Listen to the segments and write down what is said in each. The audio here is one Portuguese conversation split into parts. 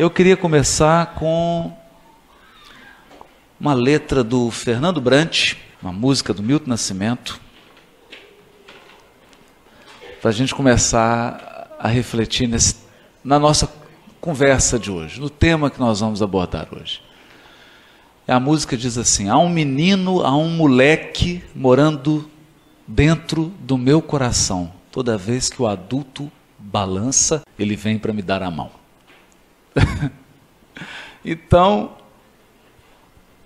Eu queria começar com uma letra do Fernando Brant, uma música do Milton Nascimento, para a gente começar a refletir nesse, na nossa conversa de hoje, no tema que nós vamos abordar hoje. A música diz assim: há um menino, há um moleque morando dentro do meu coração. Toda vez que o adulto balança, ele vem para me dar a mão. então,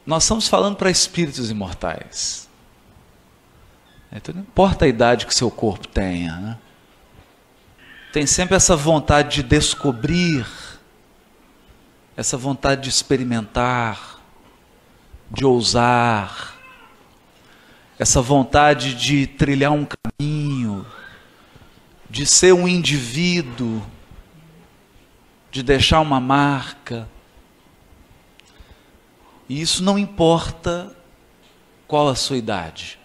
nós estamos falando para espíritos imortais. Então, não importa a idade que seu corpo tenha, né? tem sempre essa vontade de descobrir, essa vontade de experimentar, de ousar, essa vontade de trilhar um caminho, de ser um indivíduo, de deixar uma marca. E isso não importa qual a sua idade.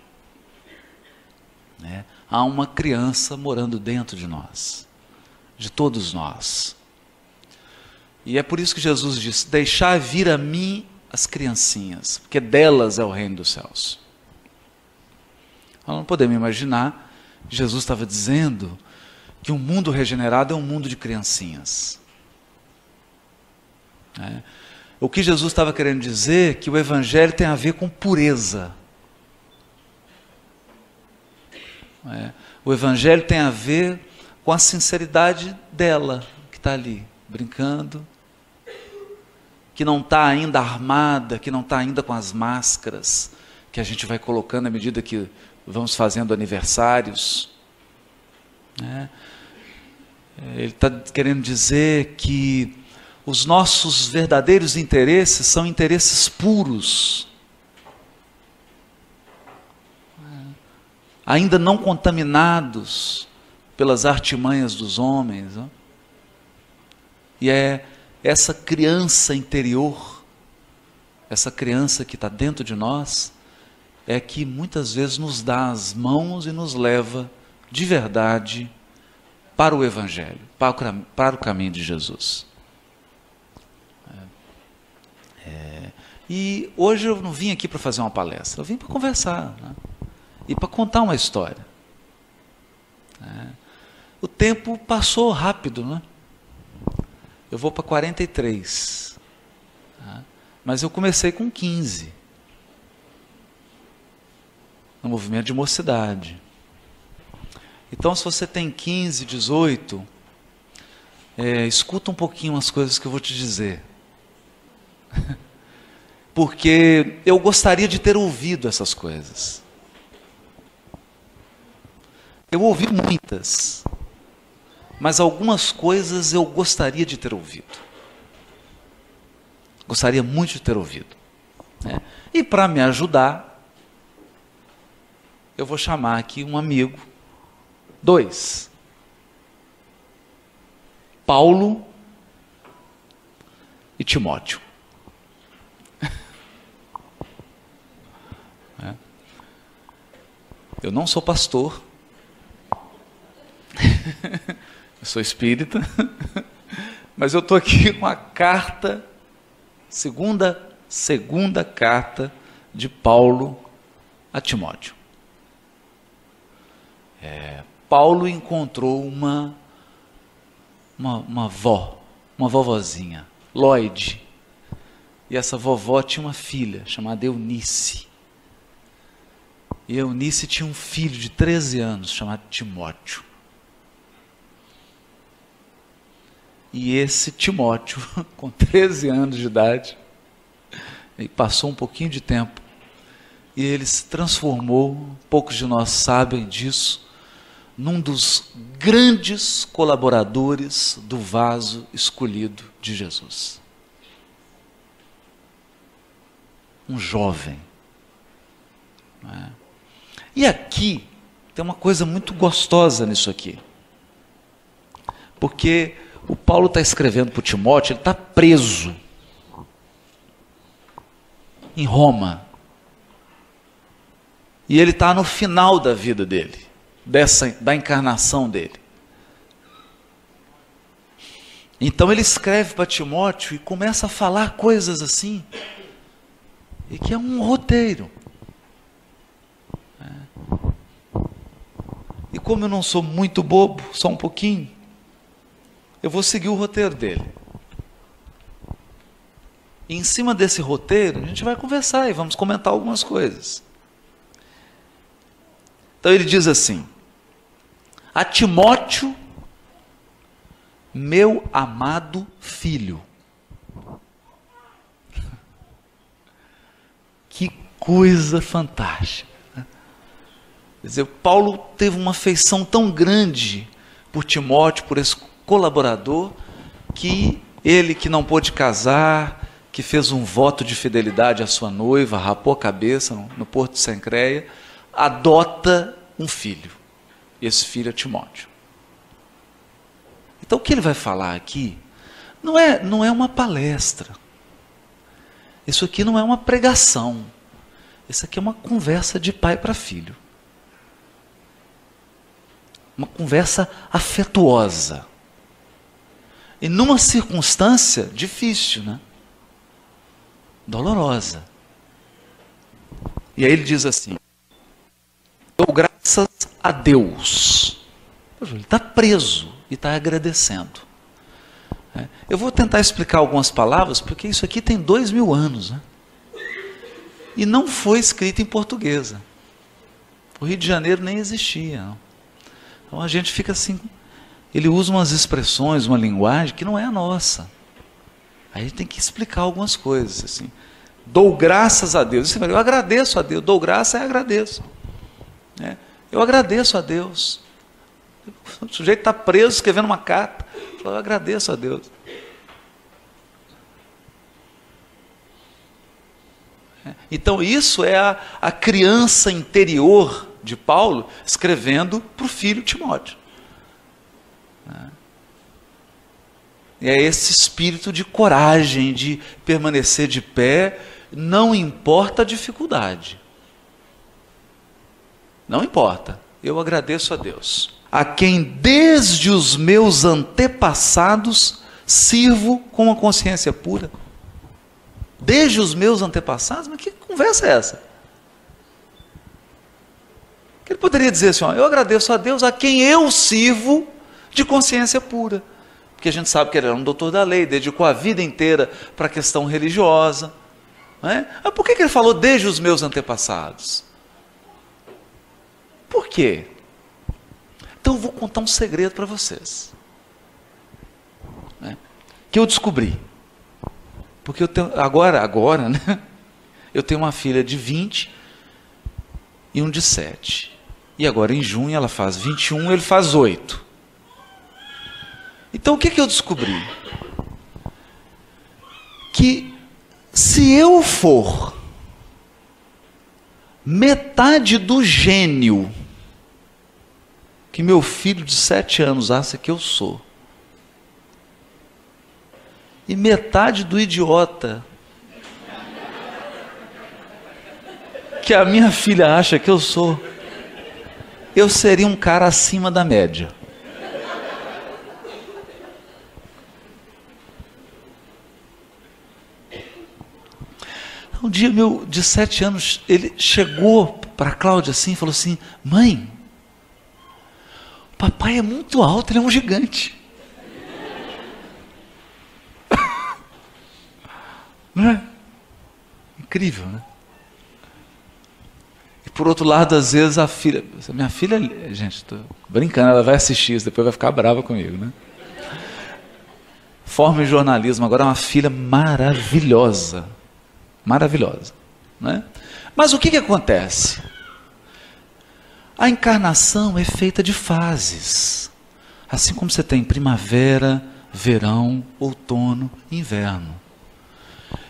Né? Há uma criança morando dentro de nós, de todos nós. E é por isso que Jesus disse: Deixar vir a mim as criancinhas, porque delas é o reino dos céus. Nós não podemos imaginar, Jesus estava dizendo que um mundo regenerado é um mundo de criancinhas. É. O que Jesus estava querendo dizer é que o Evangelho tem a ver com pureza. É. O Evangelho tem a ver com a sinceridade dela, que está ali, brincando, que não está ainda armada, que não está ainda com as máscaras que a gente vai colocando à medida que vamos fazendo aniversários. Né? Ele está querendo dizer que os nossos verdadeiros interesses são interesses puros, ainda não contaminados pelas artimanhas dos homens. E é essa criança interior, essa criança que está dentro de nós, é que muitas vezes nos dá as mãos e nos leva de verdade para o Evangelho, para o, caminho de Jesus. É, e hoje eu não vim aqui para fazer uma palestra, eu vim para conversar né? e para contar uma história. É, o tempo passou rápido, né? Eu vou para 43, tá? mas eu comecei com 15 no movimento de mocidade. Então, se você tem 15, 18, é, escuta um pouquinho as coisas que eu vou te dizer. Porque eu gostaria de ter ouvido essas coisas. Eu ouvi muitas, mas algumas coisas eu gostaria de ter ouvido. Gostaria muito de ter ouvido. Né? E para me ajudar, eu vou chamar aqui um amigo Dois. Paulo e Timóteo. Eu não sou pastor. eu sou espírita. Mas eu estou aqui com a carta, segunda, segunda carta de Paulo a Timóteo. É, Paulo encontrou uma, uma, uma vó, uma vovozinha, Lloyd. E essa vovó tinha uma filha chamada Eunice. E Eunice tinha um filho de 13 anos chamado Timóteo. E esse Timóteo, com 13 anos de idade, passou um pouquinho de tempo e ele se transformou, poucos de nós sabem disso, num dos grandes colaboradores do vaso escolhido de Jesus. Um jovem. É? E aqui tem uma coisa muito gostosa nisso aqui. Porque o Paulo está escrevendo para Timóteo, ele está preso em Roma. E ele está no final da vida dele dessa, da encarnação dele. Então ele escreve para Timóteo e começa a falar coisas assim, e que é um roteiro. E como eu não sou muito bobo, só um pouquinho, eu vou seguir o roteiro dele. E em cima desse roteiro, a gente vai conversar e vamos comentar algumas coisas. Então ele diz assim: A Timóteo, meu amado filho. Que coisa fantástica. Quer dizer, Paulo teve uma afeição tão grande por Timóteo, por esse colaborador, que ele que não pôde casar, que fez um voto de fidelidade à sua noiva, rapou a cabeça no, no Porto de Sancreia, adota um filho. Esse filho é Timóteo. Então o que ele vai falar aqui não é, não é uma palestra. Isso aqui não é uma pregação. Isso aqui é uma conversa de pai para filho. Uma conversa afetuosa. E numa circunstância difícil, né? Dolorosa. E aí ele diz assim: Dou graças a Deus. Ele está preso e está agradecendo. É, eu vou tentar explicar algumas palavras, porque isso aqui tem dois mil anos. Né? E não foi escrito em portuguesa. O Rio de Janeiro nem existia. Não. Então a gente fica assim. Ele usa umas expressões, uma linguagem que não é a nossa. Aí a gente tem que explicar algumas coisas. assim. Dou graças a Deus. Eu agradeço a Deus. Dou graça e agradeço. É, eu agradeço a Deus. O sujeito está preso escrevendo uma carta. Eu agradeço a Deus. É, então, isso é a, a criança interior de Paulo escrevendo para o filho Timóteo. É. E é esse espírito de coragem, de permanecer de pé, não importa a dificuldade. Não importa, eu agradeço a Deus a quem desde os meus antepassados sirvo com uma consciência pura. Desde os meus antepassados? Mas que conversa é essa? Ele poderia dizer assim: ó, eu agradeço a Deus a quem eu sirvo de consciência pura. Porque a gente sabe que ele era um doutor da lei, dedicou a vida inteira para a questão religiosa. Não é? Mas por que ele falou desde os meus antepassados? Por quê? Então eu vou contar um segredo para vocês. Né? Que eu descobri. Porque eu tenho, agora, agora, né? Eu tenho uma filha de 20 e um de 7. E agora em junho ela faz 21, ele faz 8. Então o que, que eu descobri? Que se eu for metade do gênio que meu filho de sete anos acha que eu sou. E metade do idiota que a minha filha acha que eu sou. Eu seria um cara acima da média. Um dia, meu, de sete anos, ele chegou para a Cláudia assim e falou assim: Mãe, Papai é muito alto, ele é um gigante. Não é? Incrível, né? Por outro lado, às vezes a filha. Minha filha, gente, estou brincando, ela vai assistir isso, depois vai ficar brava comigo, né? Forma em jornalismo, agora é uma filha maravilhosa. Maravilhosa. Né? Mas o que, que acontece? A encarnação é feita de fases. Assim como você tem primavera, verão, outono, inverno.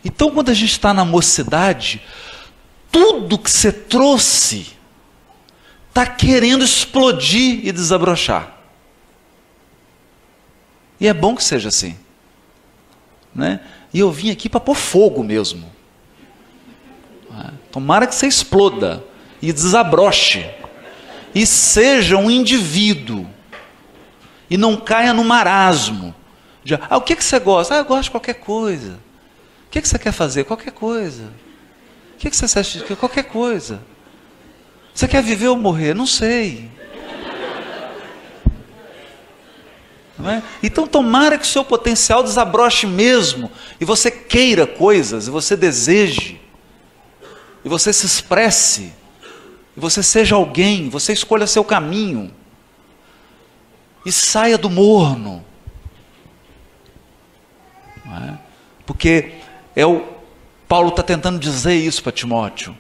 Então, quando a gente está na mocidade, tudo que você trouxe está querendo explodir e desabrochar. E é bom que seja assim. Né? E eu vim aqui para pôr fogo mesmo. Tomara que você exploda e desabroche e seja um indivíduo e não caia no marasmo De, ah, o que, que você gosta? Ah, eu gosto de qualquer coisa. O que, que você quer fazer? Qualquer coisa. O que, que você acha de qualquer coisa? Você quer viver ou morrer? Não sei. Não é? Então tomara que o seu potencial desabroche mesmo, e você queira coisas, e você deseje, e você se expresse, e você seja alguém, você escolha seu caminho, e saia do morno. É? Porque é o Paulo está tentando dizer isso para Timóteo.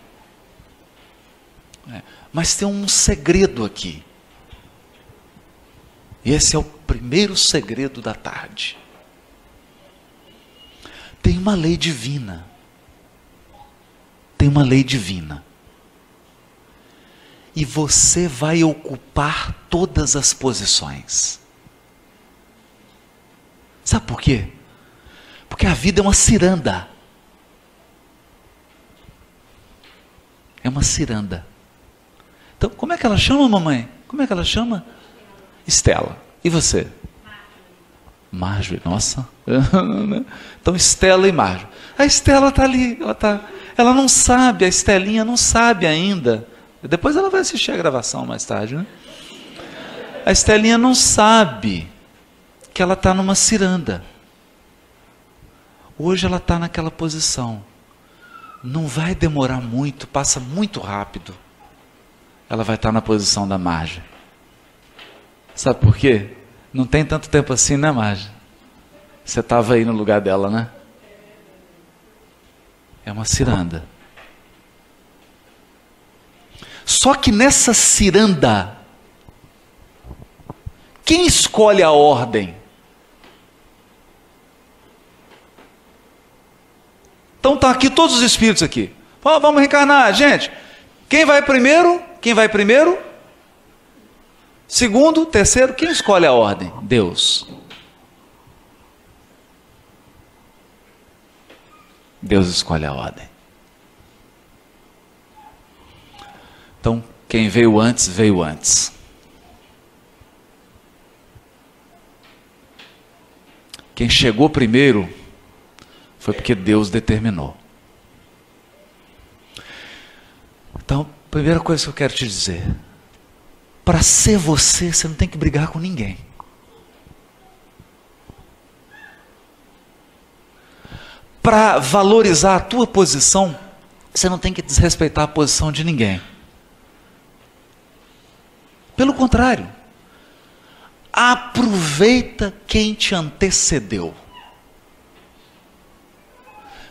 É. Mas tem um segredo aqui. E esse é o primeiro segredo da tarde. Tem uma lei divina. Tem uma lei divina. E você vai ocupar todas as posições. Sabe por quê? Porque a vida é uma ciranda. É uma ciranda. Então, como é que ela chama, mamãe? Como é que ela chama? Estela. E você? Marjorie. Nossa. então, Estela e Marjorie. A Estela está ali. Ela, tá, ela não sabe, a Estelinha não sabe ainda. Depois ela vai assistir a gravação mais tarde, né? A Estelinha não sabe que ela está numa ciranda. Hoje ela está naquela posição. Não vai demorar muito, passa muito rápido. Ela vai estar na posição da margem. Sabe por quê? Não tem tanto tempo assim, né, Margem? Você estava aí no lugar dela, né? É uma ciranda. Só que nessa ciranda, quem escolhe a ordem? Então tá aqui todos os espíritos aqui. Vamos reencarnar, gente. Quem vai primeiro? Quem vai primeiro? Segundo, terceiro, quem escolhe a ordem? Deus. Deus escolhe a ordem. Então, quem veio antes, veio antes. Quem chegou primeiro foi porque Deus determinou. Então, primeira coisa que eu quero te dizer: para ser você, você não tem que brigar com ninguém. Para valorizar a tua posição, você não tem que desrespeitar a posição de ninguém. Pelo contrário, aproveita quem te antecedeu.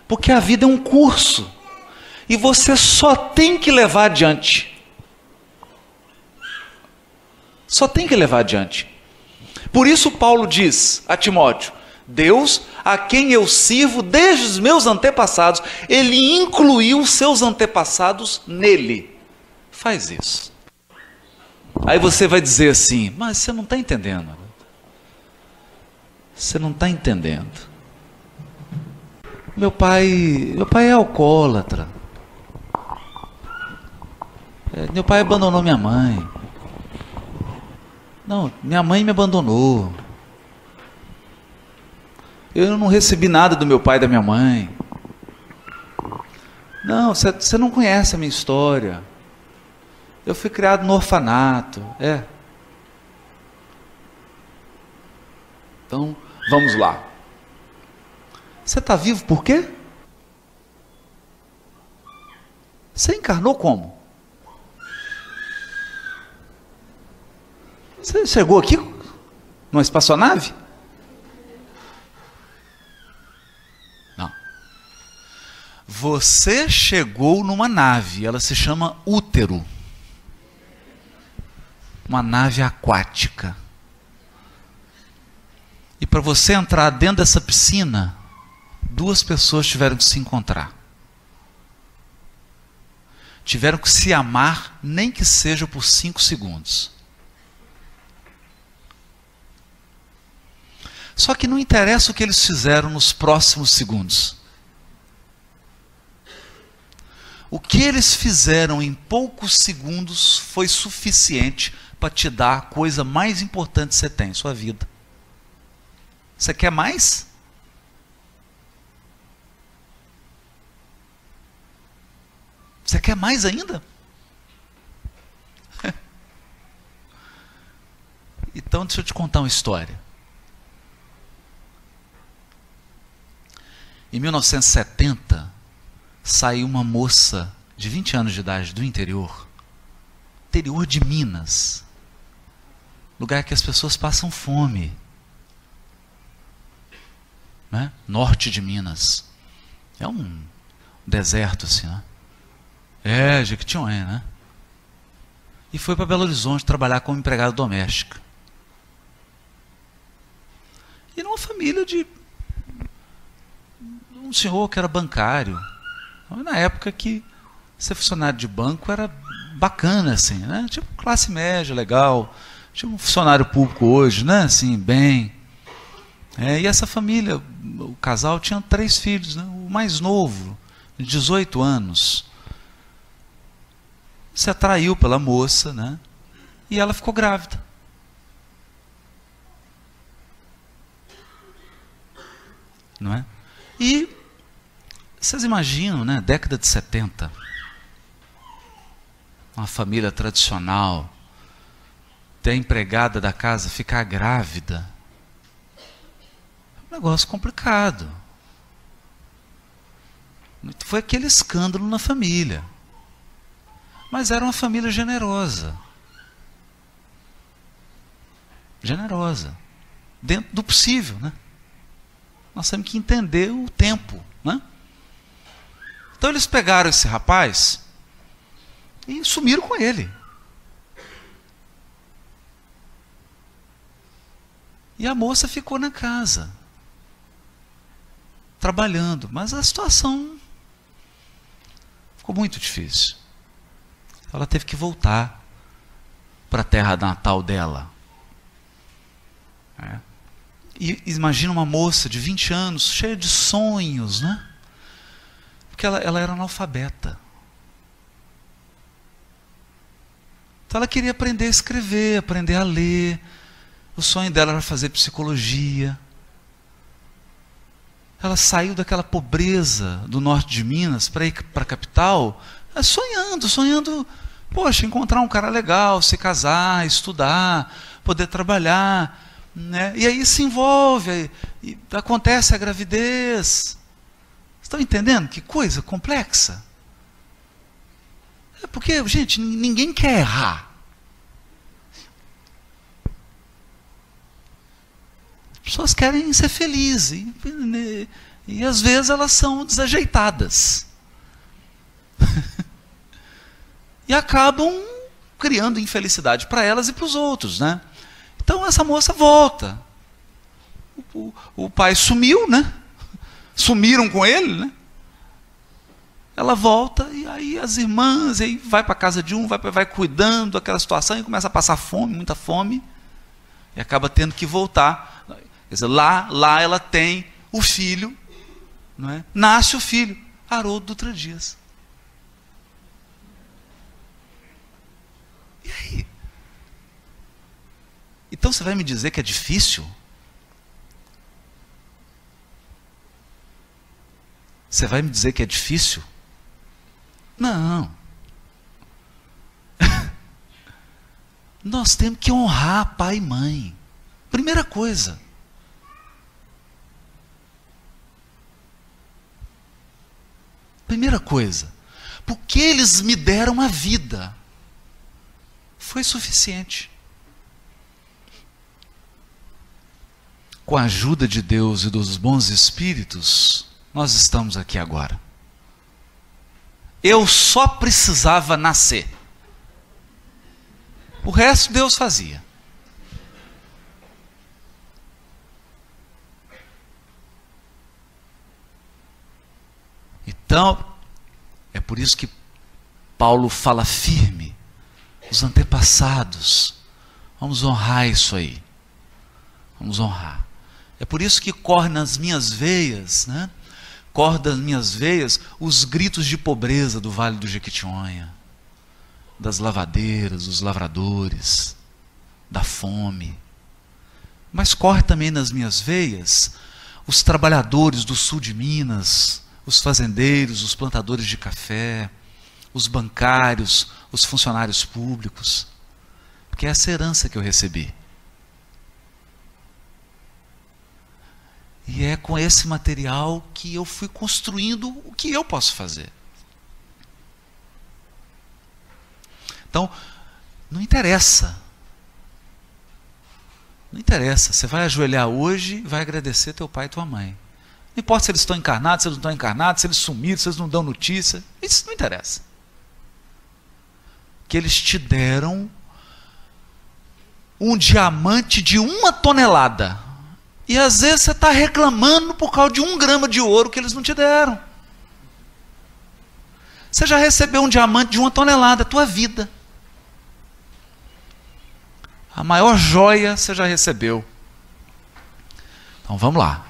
Porque a vida é um curso. E você só tem que levar adiante. Só tem que levar adiante. Por isso, Paulo diz a Timóteo: Deus, a quem eu sirvo desde os meus antepassados, ele incluiu seus antepassados nele. Faz isso. Aí você vai dizer assim: Mas você não está entendendo. Você não está entendendo. Meu pai, meu pai é alcoólatra. É, meu pai abandonou minha mãe. Não, minha mãe me abandonou. Eu não recebi nada do meu pai e da minha mãe. Não, você não conhece a minha história. Eu fui criado no orfanato. É. Então, vamos lá. Você está vivo por quê? Você encarnou como? Você chegou aqui numa espaçonave? Não. Você chegou numa nave, ela se chama útero. Uma nave aquática. E para você entrar dentro dessa piscina, duas pessoas tiveram que se encontrar. Tiveram que se amar, nem que seja por cinco segundos. Só que não interessa o que eles fizeram nos próximos segundos. O que eles fizeram em poucos segundos foi suficiente para te dar a coisa mais importante que você tem, sua vida. Você quer mais? Você quer mais ainda? então, deixa eu te contar uma história. Em 1970, saiu uma moça de 20 anos de idade do interior, interior de Minas, lugar que as pessoas passam fome. Né? Norte de Minas. É um deserto assim, né? É, Jequitinhonha, né? E foi para Belo Horizonte trabalhar como empregada doméstica. E numa família de um senhor que era bancário. Na época que ser funcionário de banco era bacana, assim, né? Tipo classe média, legal. Tipo um funcionário público hoje, né? Assim, bem. É, e essa família, o casal tinha três filhos, né? O mais novo, de 18 anos, se atraiu pela moça, né? E ela ficou grávida. Não é? E vocês imaginam, né? Década de 70. Uma família tradicional. Ter a empregada da casa ficar grávida. Um negócio complicado. Foi aquele escândalo na família. Mas era uma família generosa. Generosa. Dentro do possível, né? Nós temos que entender o tempo, né? Então eles pegaram esse rapaz e sumiram com ele. E a moça ficou na casa, trabalhando, mas a situação ficou muito difícil ela teve que voltar para a terra natal dela. É. E imagina uma moça de 20 anos, cheia de sonhos, né? Porque ela, ela era analfabeta. Então ela queria aprender a escrever, aprender a ler. O sonho dela era fazer psicologia. Ela saiu daquela pobreza do norte de Minas para ir para a capital sonhando, sonhando, poxa, encontrar um cara legal, se casar, estudar, poder trabalhar. Né? E aí se envolve, e acontece a gravidez. Estão entendendo que coisa complexa? É porque, gente, ninguém quer errar. As pessoas querem ser felizes. E, e, e às vezes elas são desajeitadas. E acabam criando infelicidade para elas e para os outros, né? Então essa moça volta. O, o, o, pai sumiu, né? Sumiram com ele, né? Ela volta e aí as irmãs, aí vai para casa de um, vai, vai cuidando daquela situação e começa a passar fome, muita fome, e acaba tendo que voltar. Quer dizer, lá, lá ela tem o filho, não é? nasce o filho, Haroldo Dutra Dias. E aí? Então você vai me dizer que é difícil? Você vai me dizer que é difícil? Não. Nós temos que honrar pai e mãe. Primeira coisa. Primeira coisa. Porque eles me deram a vida foi suficiente. Com a ajuda de Deus e dos bons espíritos, nós estamos aqui agora. Eu só precisava nascer. O resto Deus fazia. Então, é por isso que Paulo fala firme os antepassados. Vamos honrar isso aí. Vamos honrar. É por isso que corre nas minhas veias, né? Corre das minhas veias os gritos de pobreza do Vale do Jequitinhonha, das lavadeiras, dos lavradores, da fome. Mas corre também nas minhas veias os trabalhadores do sul de Minas, os fazendeiros, os plantadores de café, os bancários, os funcionários públicos. Porque é essa herança que eu recebi. E é com esse material que eu fui construindo o que eu posso fazer. Então, não interessa. Não interessa. Você vai ajoelhar hoje e vai agradecer teu pai e tua mãe. Não importa se eles estão encarnados, se eles não estão encarnados, se eles sumiram, se eles não dão notícia. Isso não interessa. Que eles te deram um diamante de uma tonelada. E às vezes você está reclamando por causa de um grama de ouro que eles não te deram. Você já recebeu um diamante de uma tonelada, tua vida. A maior joia você já recebeu. Então vamos lá.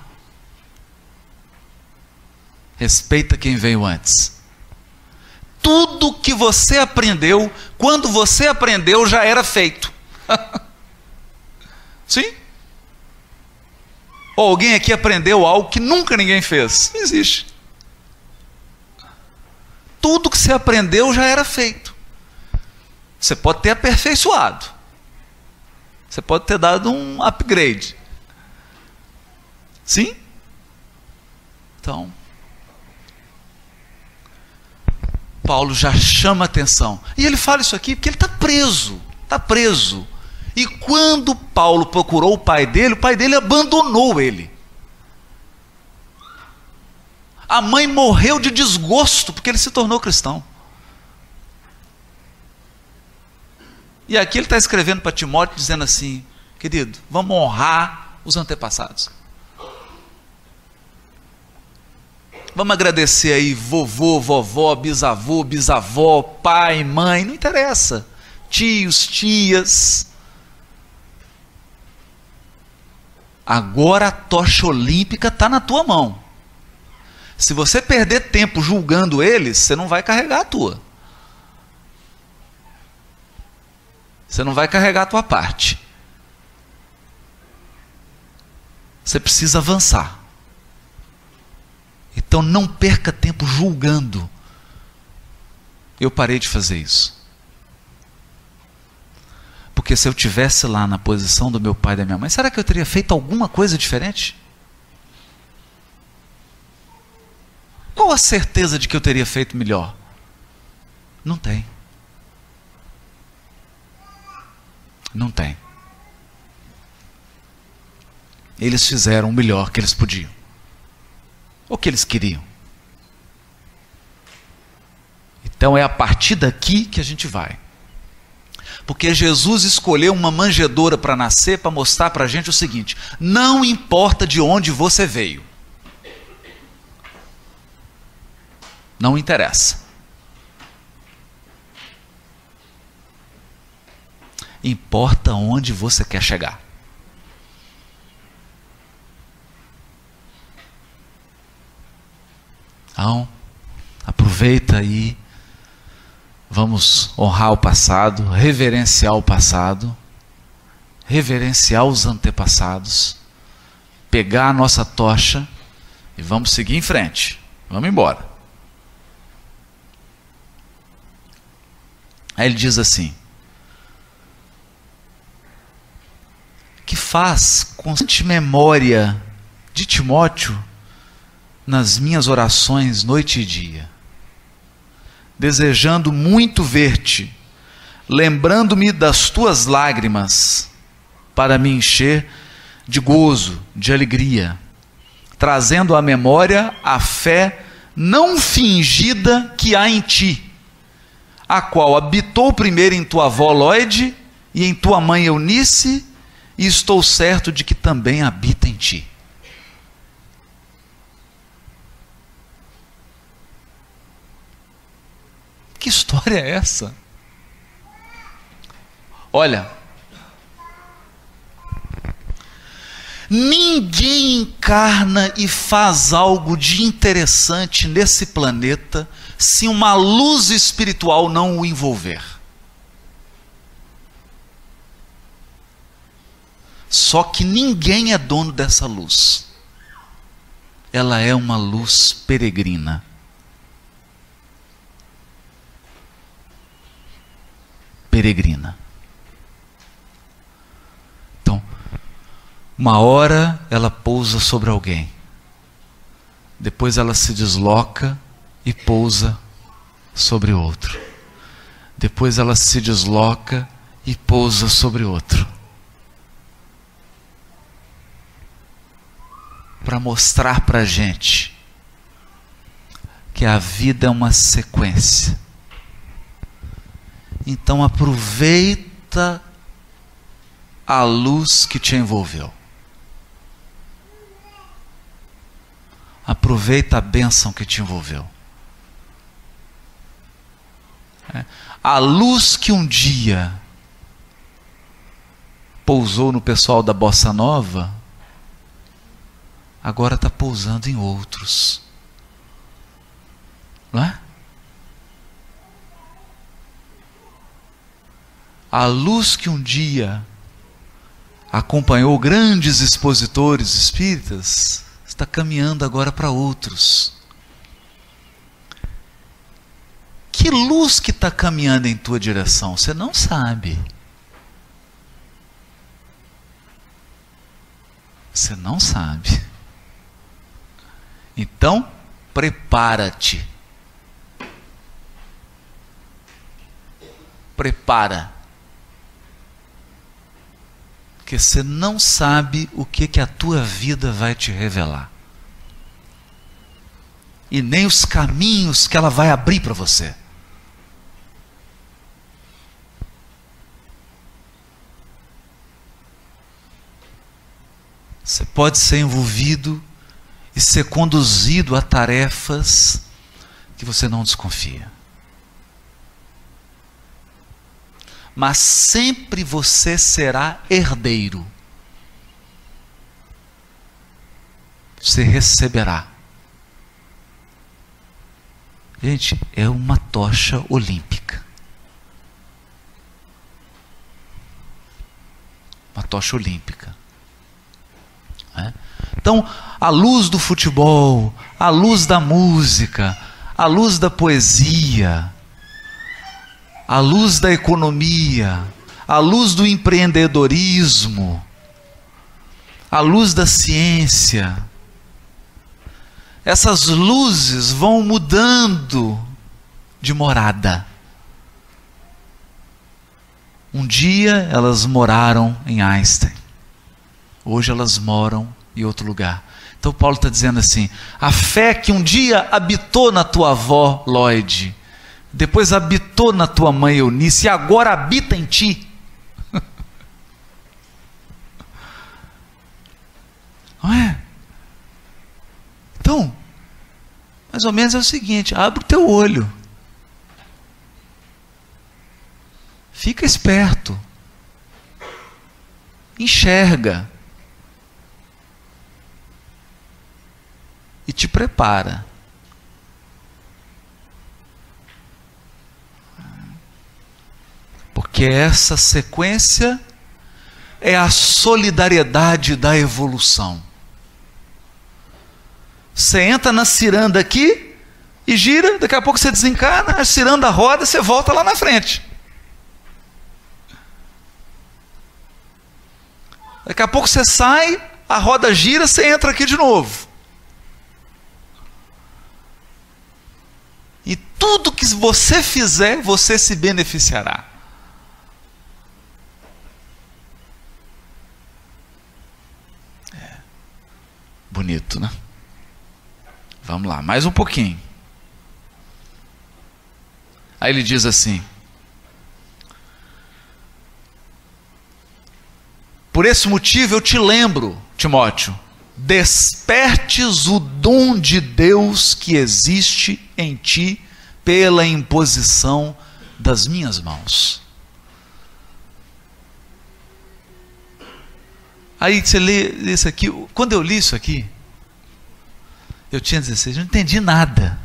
Respeita quem veio antes. Tudo que você aprendeu, quando você aprendeu, já era feito. Sim? Ou alguém aqui aprendeu algo que nunca ninguém fez? Não existe. Tudo que você aprendeu já era feito. Você pode ter aperfeiçoado. Você pode ter dado um upgrade. Sim? Então, Paulo já chama atenção. E ele fala isso aqui porque ele está preso. Está preso. E quando Paulo procurou o pai dele, o pai dele abandonou ele. A mãe morreu de desgosto porque ele se tornou cristão. E aqui ele está escrevendo para Timóteo dizendo assim: querido, vamos honrar os antepassados. Vamos agradecer aí vovô, vovó, bisavô, bisavó, pai, mãe, não interessa. Tios, tias. Agora a tocha olímpica está na tua mão. Se você perder tempo julgando eles, você não vai carregar a tua. Você não vai carregar a tua parte. Você precisa avançar. Então não perca tempo julgando. Eu parei de fazer isso. Porque se eu tivesse lá na posição do meu pai e da minha mãe, será que eu teria feito alguma coisa diferente? Qual a certeza de que eu teria feito melhor? Não tem. Não tem. Eles fizeram o melhor que eles podiam. O que eles queriam. Então é a partir daqui que a gente vai. Porque Jesus escolheu uma manjedoura para nascer para mostrar para a gente o seguinte: não importa de onde você veio. Não interessa. Importa onde você quer chegar. Então, aproveita aí Vamos honrar o passado, reverenciar o passado, reverenciar os antepassados, pegar a nossa tocha e vamos seguir em frente. Vamos embora. Aí ele diz assim: que faz constante memória de Timóteo nas minhas orações noite e dia desejando muito ver-te, lembrando-me das tuas lágrimas, para me encher de gozo, de alegria, trazendo à memória a fé não fingida que há em ti, a qual habitou primeiro em tua avó Lloyd e em tua mãe Eunice, e estou certo de que também habita em ti. História é essa? Olha, ninguém encarna e faz algo de interessante nesse planeta se uma luz espiritual não o envolver. Só que ninguém é dono dessa luz. Ela é uma luz peregrina. Peregrina. Então, uma hora ela pousa sobre alguém. Depois ela se desloca e pousa sobre outro. Depois ela se desloca e pousa sobre outro. Para mostrar para a gente que a vida é uma sequência. Então aproveita a luz que te envolveu. Aproveita a bênção que te envolveu. É. A luz que um dia pousou no pessoal da Bossa Nova, agora está pousando em outros. Não é? A luz que um dia acompanhou grandes expositores espíritas está caminhando agora para outros. Que luz que está caminhando em tua direção? Você não sabe. Você não sabe. Então, prepara-te. Prepara. Porque você não sabe o que que a tua vida vai te revelar. E nem os caminhos que ela vai abrir para você. Você pode ser envolvido e ser conduzido a tarefas que você não desconfia. Mas sempre você será herdeiro. Você receberá. Gente, é uma tocha olímpica. Uma tocha olímpica. Né? Então, a luz do futebol, a luz da música, a luz da poesia, a luz da economia, a luz do empreendedorismo, a luz da ciência, essas luzes vão mudando de morada. Um dia elas moraram em Einstein. Hoje elas moram em outro lugar. Então Paulo está dizendo assim: a fé que um dia habitou na tua avó Lloyd, depois habitou na tua mãe Eunice e agora habita em ti. Não é? Então, mais ou menos é o seguinte: abre o teu olho. Fica esperto. Enxerga. e te prepara. Porque essa sequência é a solidariedade da evolução. Você entra na ciranda aqui e gira, daqui a pouco você desencana, a ciranda roda, você volta lá na frente. Daqui a pouco você sai, a roda gira, você entra aqui de novo. E tudo que você fizer, você se beneficiará. Bonito, né? Vamos lá, mais um pouquinho. Aí ele diz assim: Por esse motivo eu te lembro, Timóteo, despertes o dom de Deus que existe em ti pela imposição das minhas mãos. Aí você lê isso aqui, quando eu li isso aqui, eu tinha 16, não entendi nada.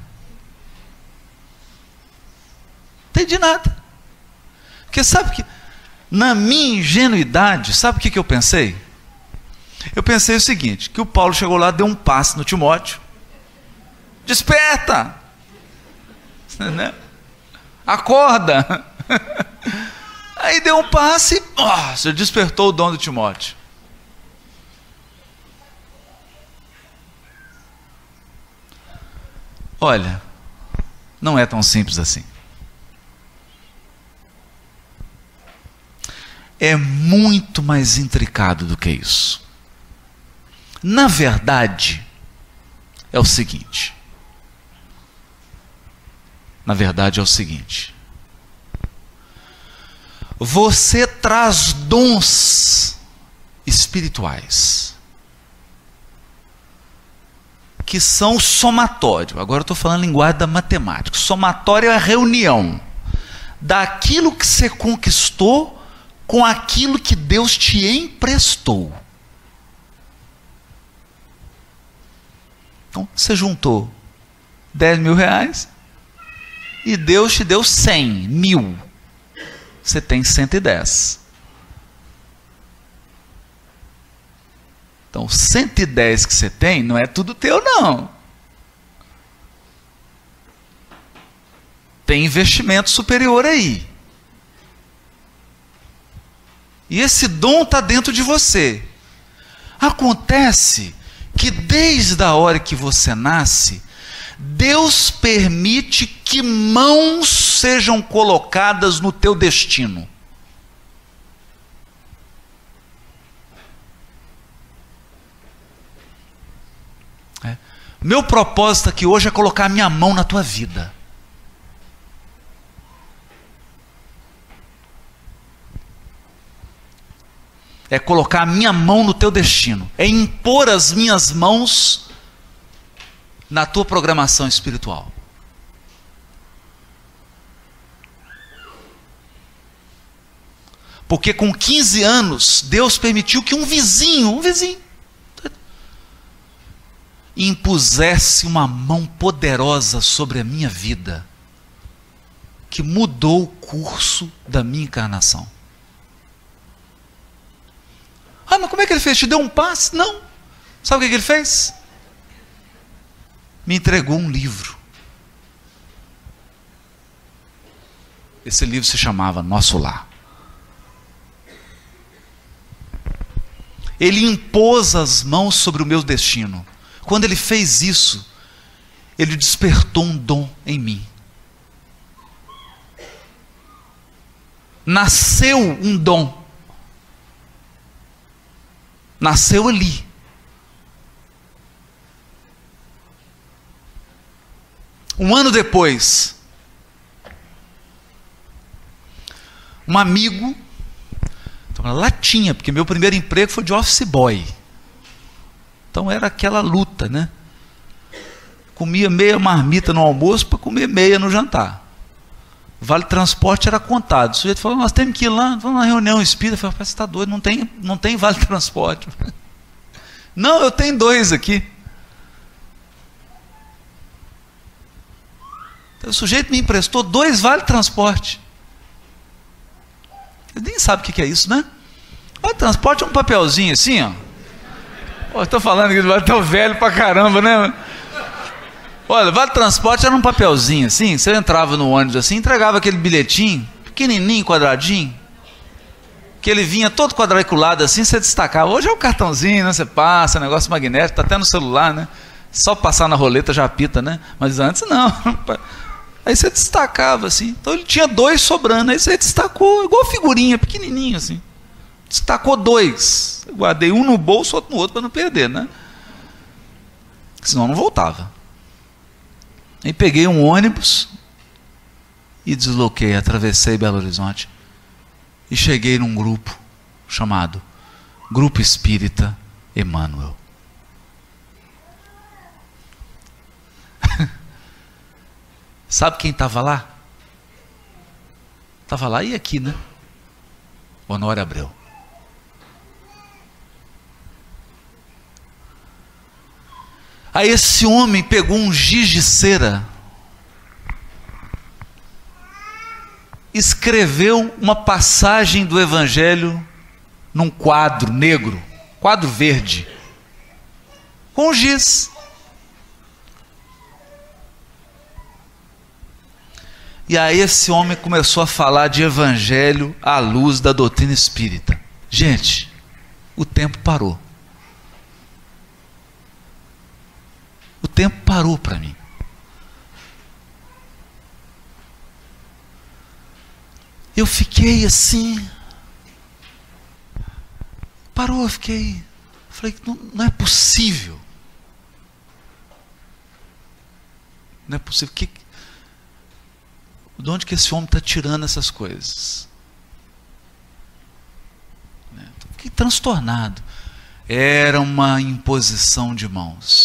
Entendi nada. Porque sabe que, na minha ingenuidade, sabe o que, que eu pensei? Eu pensei o seguinte: que o Paulo chegou lá, deu um passe no Timóteo. Desperta! Né? Acorda! Aí deu um passe, oh, despertou o dom do Timóteo. Olha, não é tão simples assim. É muito mais intricado do que isso. Na verdade, é o seguinte. Na verdade, é o seguinte. Você traz dons espirituais que são somatório. Agora eu estou falando linguagem da matemática. Somatório é a reunião daquilo que você conquistou com aquilo que Deus te emprestou. Então, você juntou 10 mil reais e Deus te deu 100 mil. Você tem 110. Então, 110 que você tem não é tudo teu, não. Tem investimento superior aí. E esse dom está dentro de você. Acontece que desde a hora que você nasce, Deus permite que mãos sejam colocadas no teu destino. Meu propósito aqui hoje é colocar a minha mão na tua vida. É colocar a minha mão no teu destino. É impor as minhas mãos na tua programação espiritual. Porque com 15 anos, Deus permitiu que um vizinho, um vizinho, impusesse uma mão poderosa sobre a minha vida, que mudou o curso da minha encarnação. Ah, mas como é que ele fez? Te deu um passe? Não. Sabe o que ele fez? Me entregou um livro. Esse livro se chamava Nosso Lar. Ele impôs as mãos sobre o meu destino. Quando ele fez isso, ele despertou um dom em mim. Nasceu um dom. Nasceu ali. Um ano depois, um amigo, latinha, porque meu primeiro emprego foi de office boy. Então era aquela luta, né? Comia meia marmita no almoço para comer meia no jantar. Vale transporte era contado. O sujeito falou: Nós temos que ir lá, vamos na reunião espírita. Eu falei: Você está doido, não tem, não tem vale transporte. Não, eu tenho dois aqui. Então, o sujeito me emprestou dois vale transporte. Ele nem sabe o que é isso, né? Vale transporte é um papelzinho assim, ó. Estou falando que vai tão velho pra caramba, né? Olha, vale transporte era um papelzinho assim, você entrava no ônibus assim, entregava aquele bilhetinho, pequenininho, quadradinho, que ele vinha todo quadriculado assim, você destacava. Hoje é o um cartãozinho, né? Você passa, negócio magnético, tá até no celular, né? Só passar na roleta já apita, né? Mas antes não. Aí você destacava assim. Então ele tinha dois sobrando, aí você destacou, igual figurinha, pequenininho assim destacou dois. Eu guardei um no bolso, outro no outro para não perder, né? Senão não voltava. Aí peguei um ônibus e desloquei, atravessei Belo Horizonte e cheguei num grupo chamado Grupo Espírita Emmanuel. Sabe quem estava lá? Estava lá e aqui, né? Honório Abreu. Aí esse homem pegou um giz de cera, escreveu uma passagem do Evangelho num quadro negro, quadro verde, com giz. E aí esse homem começou a falar de evangelho à luz da doutrina espírita. Gente, o tempo parou. O tempo parou para mim. Eu fiquei assim. Parou, eu fiquei. Falei, não, não é possível. Não é possível. Que, de onde que esse homem está tirando essas coisas? Né? Fiquei transtornado. Era uma imposição de mãos.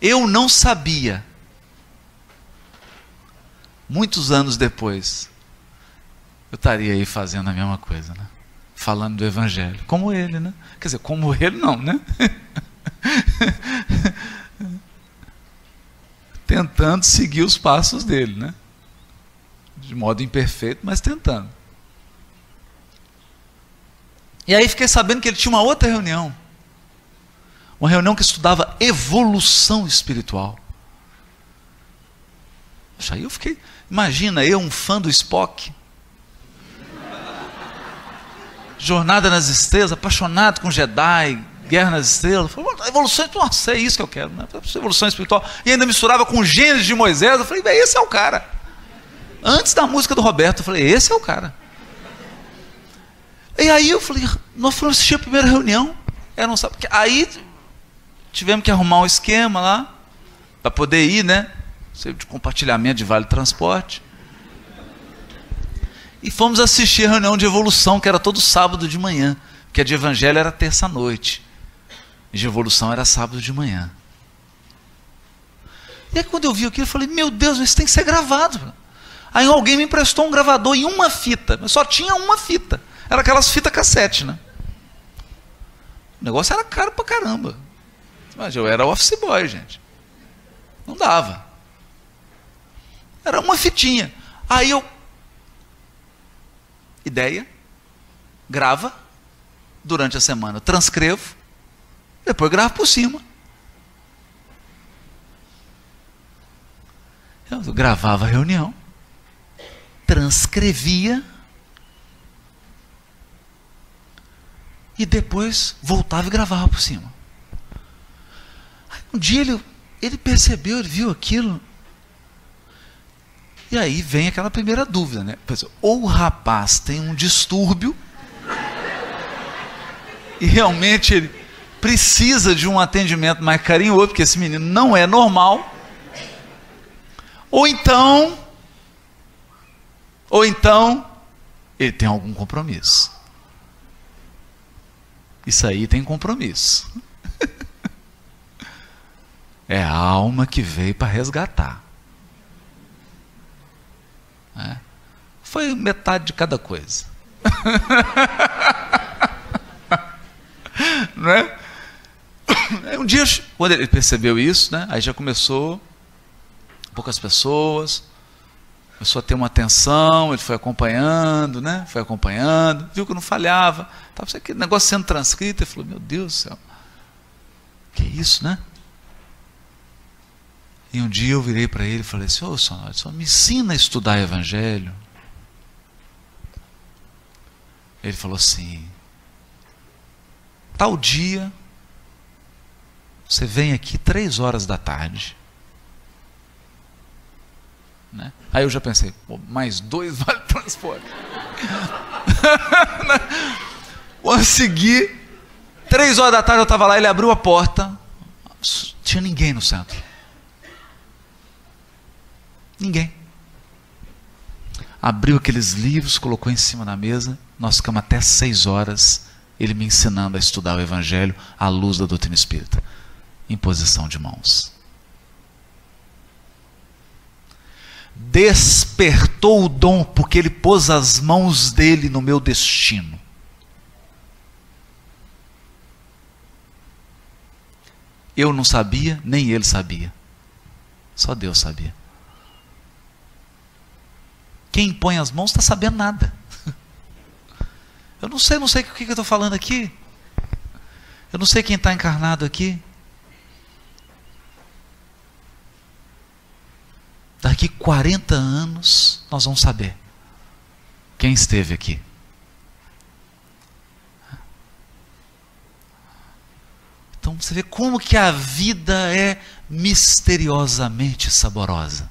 Eu não sabia, muitos anos depois, eu estaria aí fazendo a mesma coisa, né? Falando do Evangelho. Como ele, né? Quer dizer, como ele não, né? tentando seguir os passos dele, né? De modo imperfeito, mas tentando. E aí fiquei sabendo que ele tinha uma outra reunião. Uma reunião que estudava evolução espiritual. Poxa, aí eu fiquei. Imagina, eu, um fã do Spock. Jornada nas Estrelas, apaixonado com Jedi, Guerra nas Estrelas. Falei, evolução, nossa, é isso que eu quero, né? evolução espiritual. E ainda misturava com Gênesis de Moisés. Eu falei, esse é o cara. Antes da música do Roberto, eu falei, esse é o cara. E aí eu falei, nós fomos assistir a primeira reunião. Era não sabe. Aí tivemos que arrumar um esquema lá para poder ir, né? De compartilhamento de vale transporte. E fomos assistir a reunião de evolução, que era todo sábado de manhã, que a de evangelho era terça-noite de evolução era sábado de manhã. E aí quando eu vi aquilo, eu falei, meu Deus, isso tem que ser gravado. Aí alguém me emprestou um gravador e uma fita, mas só tinha uma fita. Era aquelas fitas cassete, né? O negócio era caro pra caramba. Mas eu era office boy, gente. Não dava. Era uma fitinha. Aí eu. Ideia. Grava. Durante a semana. Transcrevo depois grava por cima. Eu gravava a reunião, transcrevia e depois voltava e gravava por cima. Um dia ele, ele percebeu, ele viu aquilo. E aí vem aquela primeira dúvida, né? Ou o rapaz tem um distúrbio e realmente ele precisa de um atendimento mais carinhoso, porque esse menino não é normal. Ou então, ou então, ele tem algum compromisso. Isso aí tem compromisso. é a alma que veio para resgatar. É. Foi metade de cada coisa. não é? Um dia, quando ele percebeu isso, né, aí já começou, poucas pessoas, começou a ter uma atenção, ele foi acompanhando, né, foi acompanhando, viu que não falhava, estava aquele negócio sendo transcrito, ele falou, meu Deus do céu, que isso, né? E um dia eu virei para ele e falei assim, ô só me ensina a estudar Evangelho. Ele falou assim, tal dia você vem aqui três horas da tarde. Né? Aí eu já pensei, mais dois vale transporte. Consegui. Três horas da tarde eu estava lá, ele abriu a porta. Tinha ninguém no centro. Ninguém. Abriu aqueles livros, colocou em cima da mesa. Nós ficamos até seis horas, ele me ensinando a estudar o Evangelho à luz da doutrina espírita imposição de mãos. Despertou o dom, porque ele pôs as mãos dele no meu destino. Eu não sabia, nem ele sabia. Só Deus sabia. Quem põe as mãos está sabendo nada. Eu não sei, não sei o que, que eu estou falando aqui. Eu não sei quem está encarnado aqui. Daqui 40 anos nós vamos saber quem esteve aqui. Então você vê como que a vida é misteriosamente saborosa.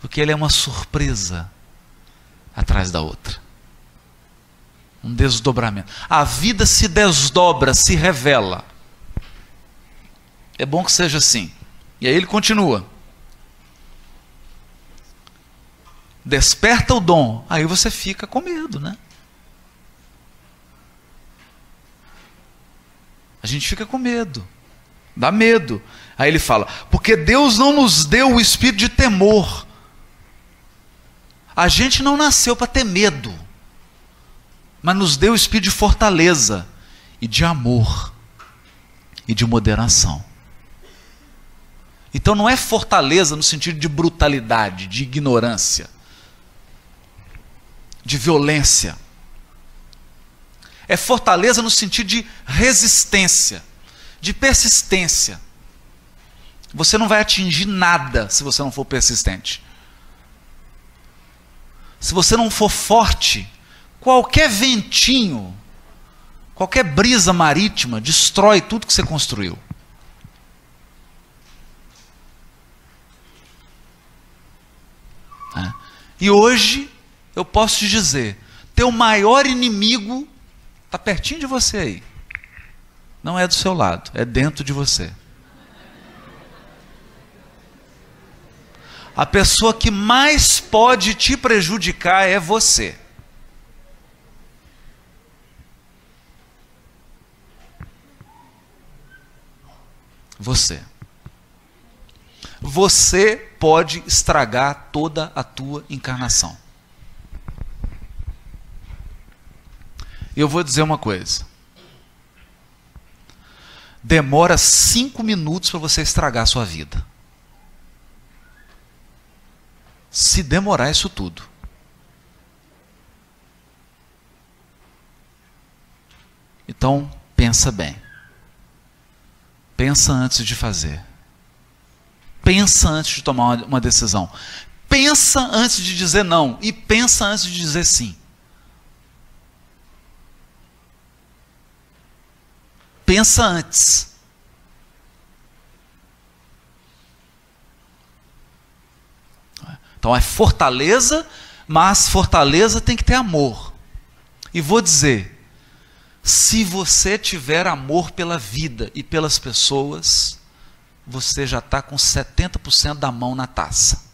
Porque ele é uma surpresa atrás da outra. Um desdobramento. A vida se desdobra, se revela. É bom que seja assim. E aí ele continua. Desperta o dom. Aí você fica com medo, né? A gente fica com medo. Dá medo. Aí ele fala: porque Deus não nos deu o espírito de temor. A gente não nasceu para ter medo, mas nos deu o espírito de fortaleza e de amor e de moderação. Então não é fortaleza no sentido de brutalidade, de ignorância, de violência. É fortaleza no sentido de resistência, de persistência. Você não vai atingir nada se você não for persistente. Se você não for forte, qualquer ventinho, qualquer brisa marítima destrói tudo que você construiu. É. E hoje eu posso te dizer: teu maior inimigo está pertinho de você aí. Não é do seu lado, é dentro de você. A pessoa que mais pode te prejudicar é você. Você. Você pode estragar toda a tua encarnação. Eu vou dizer uma coisa. Demora cinco minutos para você estragar a sua vida. Se demorar isso tudo. Então, pensa bem. Pensa antes de fazer. Pensa antes de tomar uma decisão. Pensa antes de dizer não. E pensa antes de dizer sim. pensa antes. Então é fortaleza, mas fortaleza tem que ter amor. E vou dizer: se você tiver amor pela vida e pelas pessoas, você já está com 70% da mão na taça.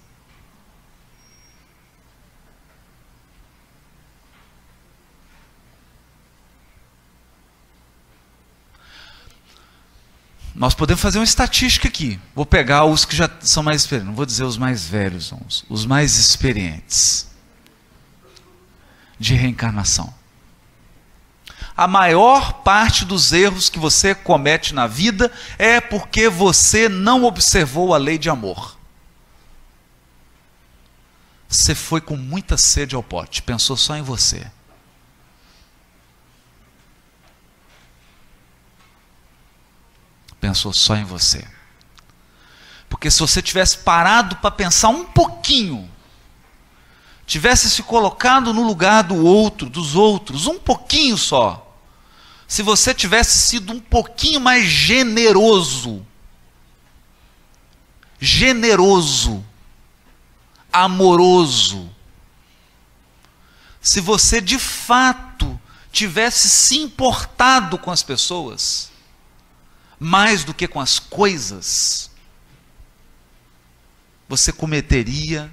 Nós podemos fazer uma estatística aqui. Vou pegar os que já são mais experientes, não vou dizer os mais velhos, os, mais experientes de reencarnação. A maior parte dos erros que você comete na vida é porque você não observou a lei de amor. Você foi com muita sede ao pote, pensou só em você. Pensou só em você. Porque se você tivesse parado para pensar um pouquinho, tivesse se colocado no lugar do outro, dos outros, um pouquinho só, se você tivesse sido um pouquinho mais generoso, generoso, amoroso, se você de fato tivesse se importado com as pessoas, mais do que com as coisas, você cometeria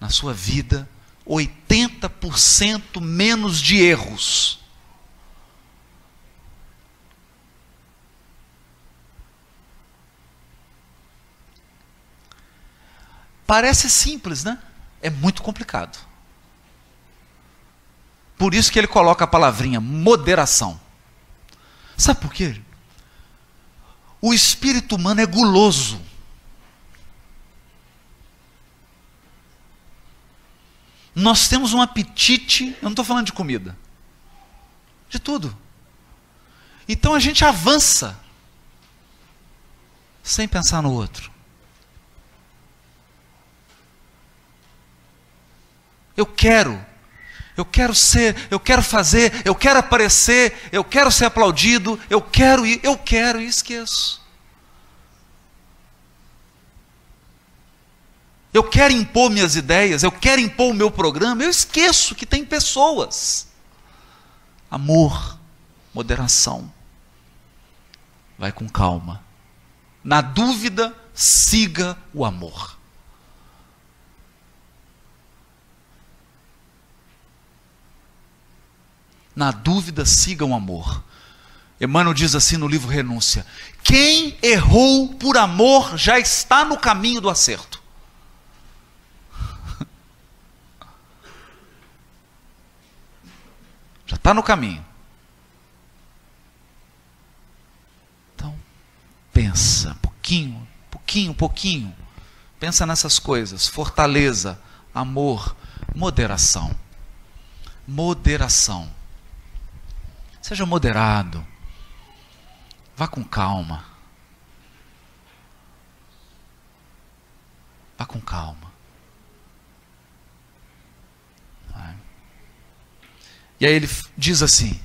na sua vida 80% menos de erros. Parece simples, né? É muito complicado. Por isso que ele coloca a palavrinha moderação. Sabe por quê? O espírito humano é guloso. Nós temos um apetite, eu não estou falando de comida, de tudo. Então a gente avança sem pensar no outro. Eu quero, eu quero ser, eu quero fazer, eu quero aparecer, eu quero ser aplaudido, eu quero ir, eu quero e esqueço. Eu quero impor minhas ideias, eu quero impor o meu programa, eu esqueço que tem pessoas. Amor, moderação. Vai com calma. Na dúvida, siga o amor. Na dúvida, siga o amor. Emmanuel diz assim no livro Renúncia: Quem errou por amor já está no caminho do acerto. Já está no caminho. Então, pensa, pouquinho, pouquinho, pouquinho. Pensa nessas coisas: fortaleza, amor, moderação. Moderação. Seja moderado. Vá com calma. Vá com calma. E aí ele diz assim: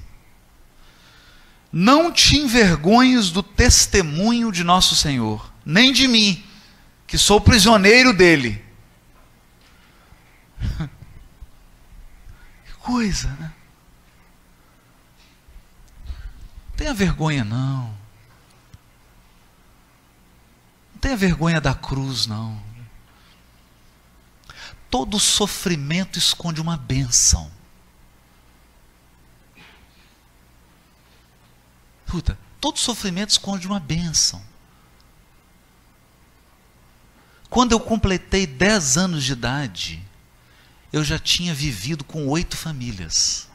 Não te envergonhes do testemunho de nosso Senhor, nem de mim, que sou prisioneiro dele. que coisa, né? Não tenha vergonha, não. Não tenha vergonha da cruz, não. Todo sofrimento esconde uma bênção. Escuta, todo sofrimento esconde uma bênção. Quando eu completei 10 anos de idade, eu já tinha vivido com oito famílias.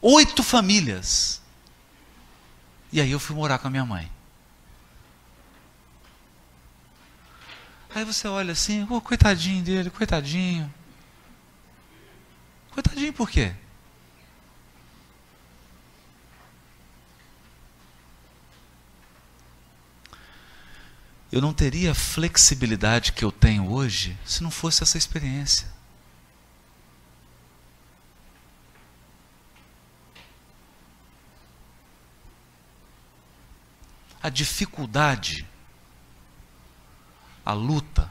Oito famílias. E aí eu fui morar com a minha mãe. Aí você olha assim, oh, coitadinho dele, coitadinho. Coitadinho por quê? Eu não teria a flexibilidade que eu tenho hoje se não fosse essa experiência. A dificuldade, a luta,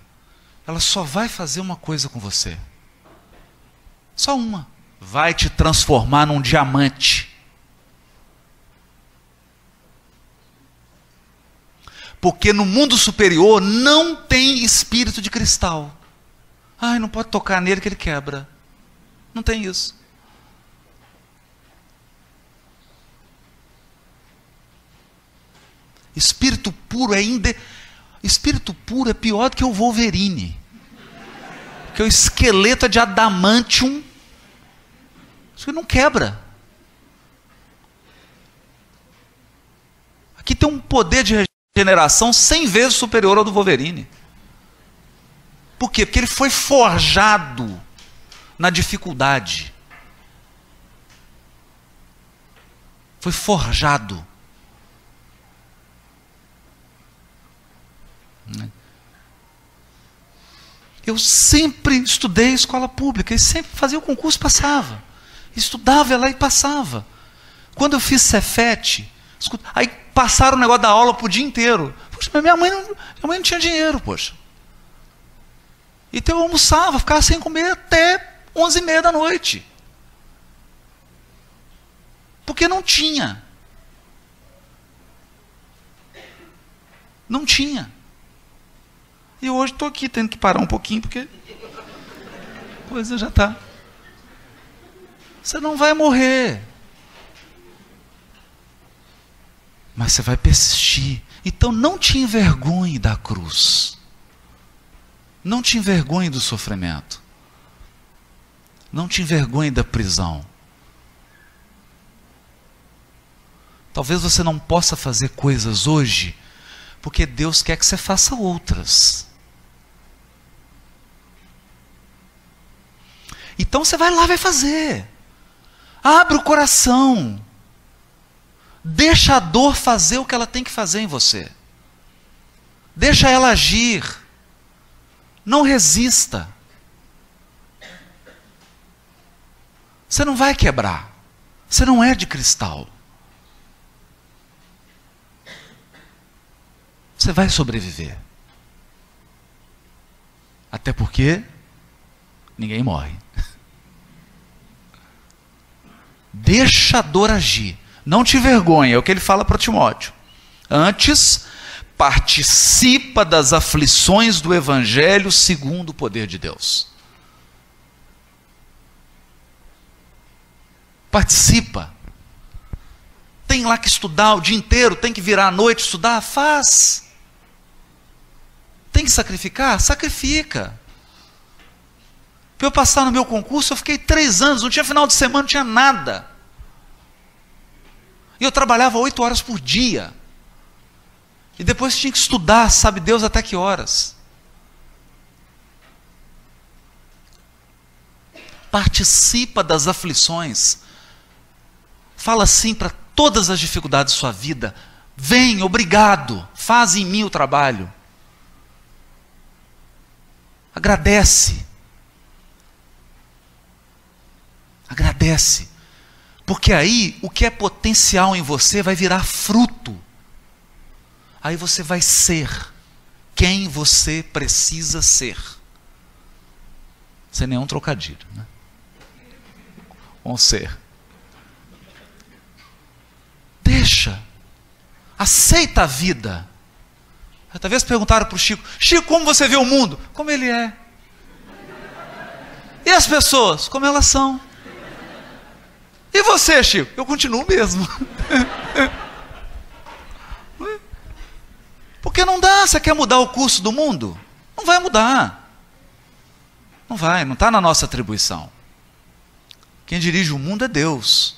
ela só vai fazer uma coisa com você só uma. Vai te transformar num diamante. Porque no mundo superior não tem espírito de cristal. Ai, não pode tocar nele que ele quebra. Não tem isso. Espírito puro é. Espírito puro é pior do que o Wolverine que o esqueleto é de adamantium. Isso não quebra. Aqui tem um poder de regeneração 100 vezes superior ao do Wolverine. Por quê? Porque ele foi forjado na dificuldade. Foi forjado. Eu sempre estudei escola pública e sempre fazia o concurso, passava. Estudava lá e passava. Quando eu fiz Cefete, aí passaram o negócio da aula o dia inteiro. Poxa, minha mãe, não, minha mãe não tinha dinheiro, poxa. Então eu almoçava, ficava sem comer até onze e meia da noite. Porque não tinha. Não tinha. E hoje estou aqui tendo que parar um pouquinho, porque a coisa já está. Você não vai morrer. Mas você vai persistir. Então não te envergonhe da cruz. Não te envergonhe do sofrimento. Não te envergonhe da prisão. Talvez você não possa fazer coisas hoje Porque Deus quer que você faça outras. Então você vai lá, vai fazer. Abre o coração. Deixa a dor fazer o que ela tem que fazer em você. Deixa ela agir. Não resista. Você não vai quebrar. Você não é de cristal. Você vai sobreviver. Até porque ninguém morre. Deixa a dor agir. Não te vergonha, é o que ele fala para Timóteo. Antes, participa das aflições do Evangelho segundo o poder de Deus. Participa. Tem lá que estudar o dia inteiro, tem que virar à noite estudar? Faz. Tem que sacrificar? Sacrifica. Para eu passar no meu concurso, eu fiquei três anos, não tinha final de semana, não tinha nada. E eu trabalhava oito horas por dia. E depois tinha que estudar, sabe Deus até que horas. Participa das aflições. Fala sim para todas as dificuldades da sua vida. Vem, obrigado, faz em mim o trabalho. Agradece. Agradece. Porque aí o que é potencial em você vai virar fruto. Aí você vai ser quem você precisa ser. Sem nenhum trocadilho. Né? Vamos ser. Deixa. Aceita a vida. Talvez perguntaram para o Chico: Chico, como você vê o mundo? Como ele é. E as pessoas? Como elas são. E você, Chico? Eu continuo mesmo. Porque não dá, você quer mudar o curso do mundo? Não vai mudar. Não vai, não está na nossa atribuição. Quem dirige o mundo é Deus.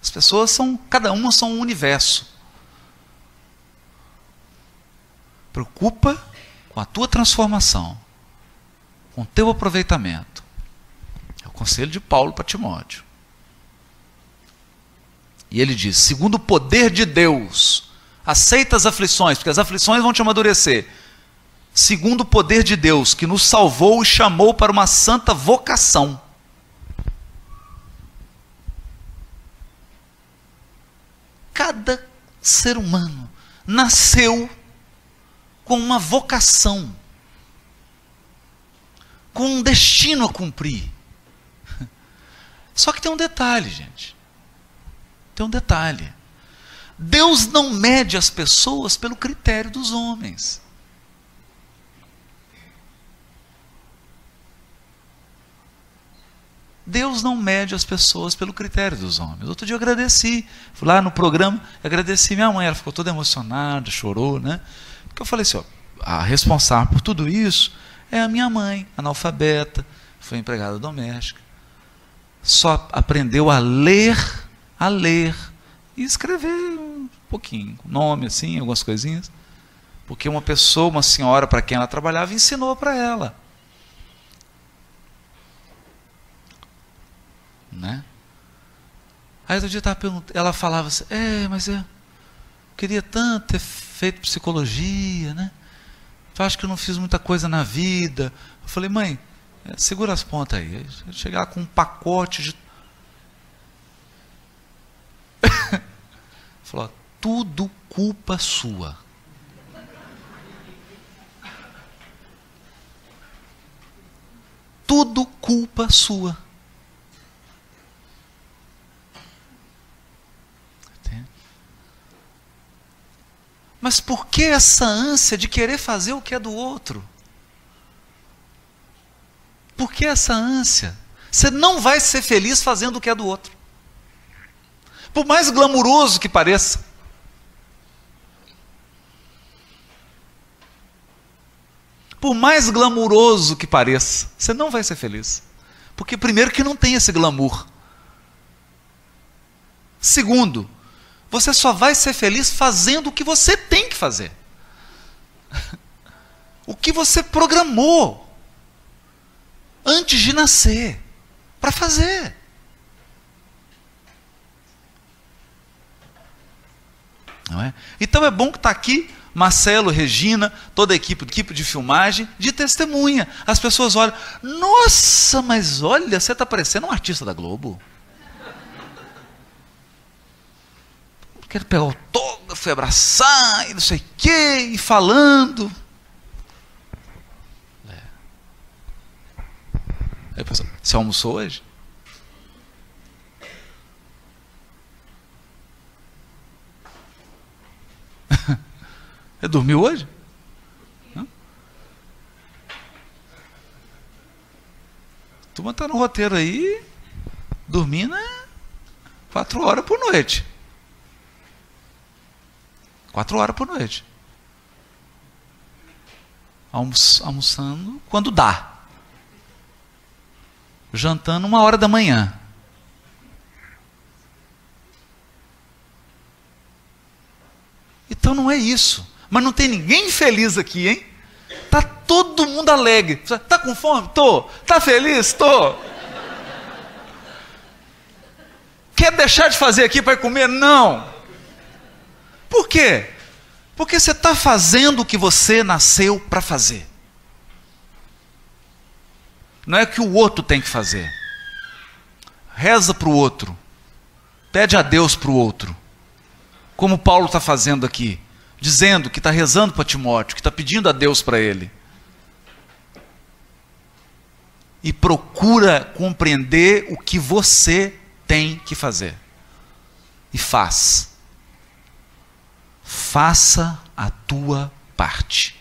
As pessoas são, cada uma são um universo. Preocupa com a tua transformação, com o teu aproveitamento. Conselho de Paulo para Timóteo. E ele diz: segundo o poder de Deus, aceita as aflições, porque as aflições vão te amadurecer. Segundo o poder de Deus, que nos salvou e chamou para uma santa vocação. Cada ser humano nasceu com uma vocação, com um destino a cumprir. Só que tem um detalhe, gente. Tem um detalhe. Deus não mede as pessoas pelo critério dos homens. Deus não mede as pessoas pelo critério dos homens. Outro dia eu agradeci, fui lá no programa, agradeci minha mãe, ela ficou toda emocionada, chorou, né? Porque eu falei assim, ó, a responsável por tudo isso é a minha mãe, analfabeta, foi empregada doméstica só aprendeu a ler, a ler e escrever um pouquinho, nome assim, algumas coisinhas. Porque uma pessoa, uma senhora para quem ela trabalhava, ensinou para ela. Né? Aí outro dia ela falava assim, é, mas eu queria tanto ter feito psicologia, né? Eu acho que eu não fiz muita coisa na vida. Eu falei, mãe, é, segura as pontas aí. Chegar com um pacote de. Falou, tudo culpa sua. Tudo culpa sua. Mas por que essa ânsia de querer fazer o que é do outro? Por que essa ânsia? Você não vai ser feliz fazendo o que é do outro. Por mais glamuroso que pareça. Por mais glamuroso que pareça, você não vai ser feliz. Porque, primeiro, que não tem esse glamour. Segundo, Você só vai ser feliz fazendo o que você tem que fazer. o que você programou antes de nascer para fazer. Não é? Então é bom que está aqui Marcelo, Regina, toda a equipe, equipe de filmagem, de testemunha. As pessoas olham, nossa, mas olha, você está parecendo um artista da Globo. Quero pegar o autógrafo, abraçar, e não sei o quê, e falando. Aí, você almoçou hoje? Você dormiu hoje? Não? A turma está no roteiro aí, dormindo é quatro horas por noite. Quatro horas por noite. almoçando quando dá. Jantando uma hora da manhã. Então não é isso. Mas não tem ninguém feliz aqui, hein? Tá todo mundo alegre. Tá com fome? Tô. Tá feliz? Tô. Quer deixar de fazer aqui para comer? Não. Por quê? Porque você está fazendo o que você nasceu para fazer. Não é que o outro tem que fazer. Reza para o outro. Pede a Deus para o outro. Como Paulo está fazendo aqui dizendo que está rezando para Timóteo, que está pedindo a Deus para ele. E procura compreender o que você tem que fazer. E faz. Faça a tua parte.